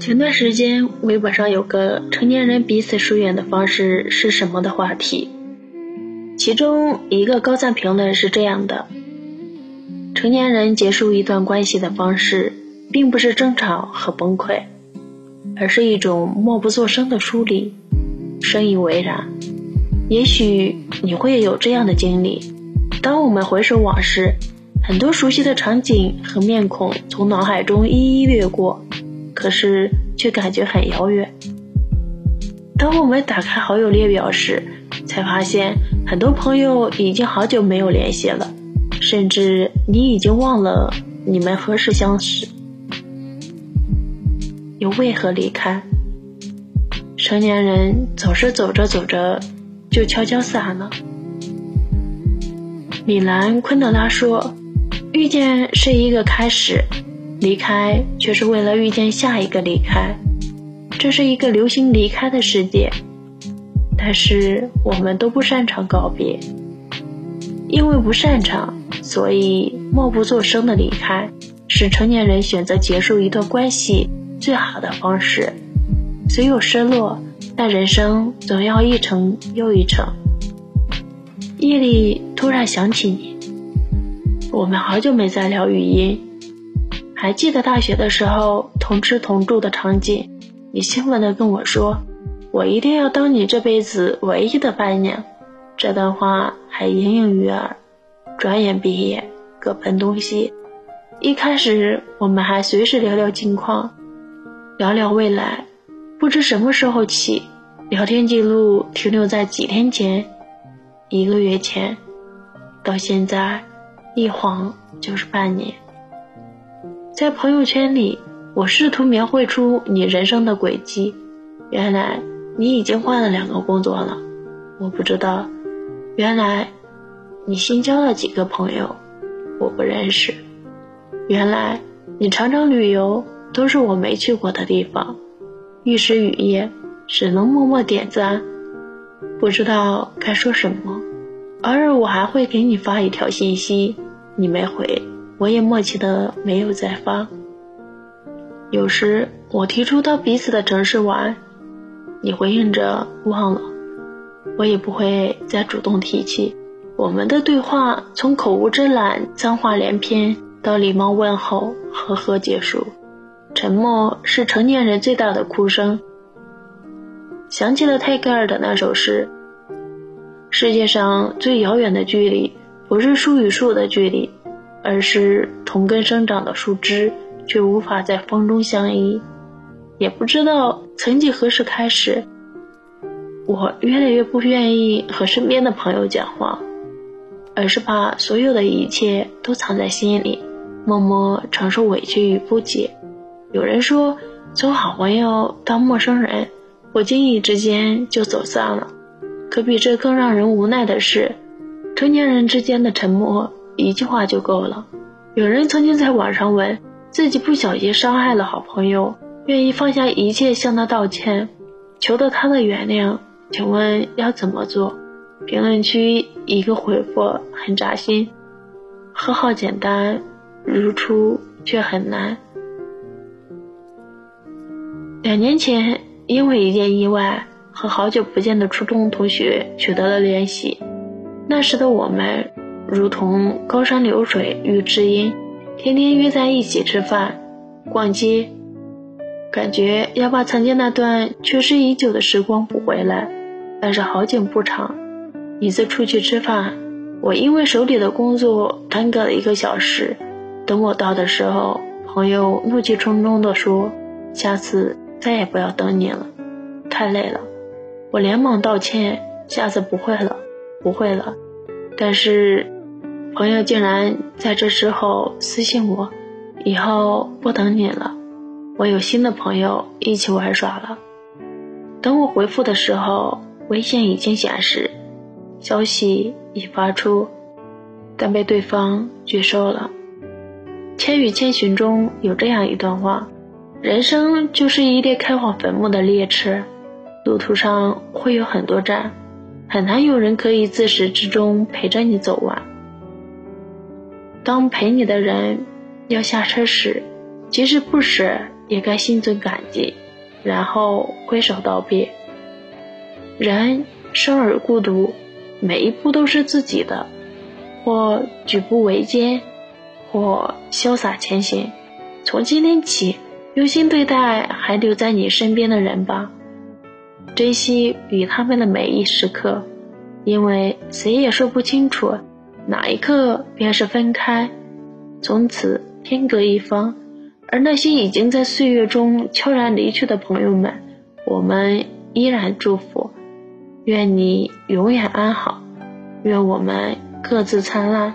前段时间，微博上有个成年人彼此疏远的方式是什么的话题，其中一个高赞评论是这样的：成年人结束一段关系的方式，并不是争吵和崩溃，而是一种默不作声的疏离。深以为然。也许你会有这样的经历：当我们回首往事，很多熟悉的场景和面孔从脑海中一一掠过。可是却感觉很遥远。当我们打开好友列表时，才发现很多朋友已经好久没有联系了，甚至你已经忘了你们何时相识，又为何离开？成年人总是走着走着就悄悄散了。米兰昆德拉说：“遇见是一个开始。”离开却是为了遇见下一个离开，这是一个流行离开的世界，但是我们都不擅长告别，因为不擅长，所以默不作声的离开，是成年人选择结束一段关系最好的方式。虽有失落，但人生总要一程又一程。夜里突然想起你，我们好久没再聊语音。还记得大学的时候同吃同住的场景，你兴奋地跟我说：“我一定要当你这辈子唯一的伴娘。”这段话还隐隐于耳。转眼毕业，各奔东西。一开始我们还随时聊聊近况，聊聊未来。不知什么时候起，聊天记录停留在几天前、一个月前，到现在，一晃就是半年。在朋友圈里，我试图描绘出你人生的轨迹。原来你已经换了两个工作了，我不知道。原来你新交了几个朋友，我不认识。原来你常常旅游，都是我没去过的地方。玉石雨夜，只能默默点赞，不知道该说什么。偶尔我还会给你发一条信息，你没回。我也默契的没有再发。有时我提出到彼此的城市玩，你回应着忘了，我也不会再主动提起。我们的对话从口无遮拦、脏话连篇到礼貌问候、呵呵结束。沉默是成年人最大的哭声。想起了泰戈尔的那首诗：世界上最遥远的距离，不是树与树的距离。而是同根生长的树枝，却无法在风中相依。也不知道曾几何时开始，我越来越不愿意和身边的朋友讲话，而是把所有的一切都藏在心里，默默承受委屈与不解。有人说，从好朋友到陌生人，不经意之间就走散了。可比这更让人无奈的是，成年人之间的沉默。一句话就够了。有人曾经在网上问自己不小心伤害了好朋友，愿意放下一切向他道歉，求得他的原谅，请问要怎么做？评论区一个回复很扎心：和好简单，如初却很难。两年前，因为一件意外，和好久不见的初中同学取得了联系。那时的我们。如同高山流水遇知音，天天约在一起吃饭、逛街，感觉要把曾经那段缺失已久的时光补回来。但是好景不长，一次出去吃饭，我因为手里的工作耽搁了一个小时。等我到的时候，朋友怒气冲冲地说：“下次再也不要等你了，太累了。”我连忙道歉：“下次不会了，不会了。”但是。朋友竟然在这时候私信我，以后不等你了，我有新的朋友一起玩耍了。等我回复的时候，微信已经显示消息已发出，但被对方拒收了。《千与千寻》中有这样一段话：人生就是一列开往坟墓的列车，路途上会有很多站，很难有人可以自始至终陪着你走完。当陪你的人要下车时，即使不舍，也该心存感激，然后挥手道别。人生而孤独，每一步都是自己的，或举步维艰，或潇洒前行。从今天起。用心对待还留在你身边的人吧，珍惜与他们的每一时刻，因为谁也说不清楚哪一刻便是分开，从此天各一方。而那些已经在岁月中悄然离去的朋友们，我们依然祝福，愿你永远安好，愿我们各自灿烂。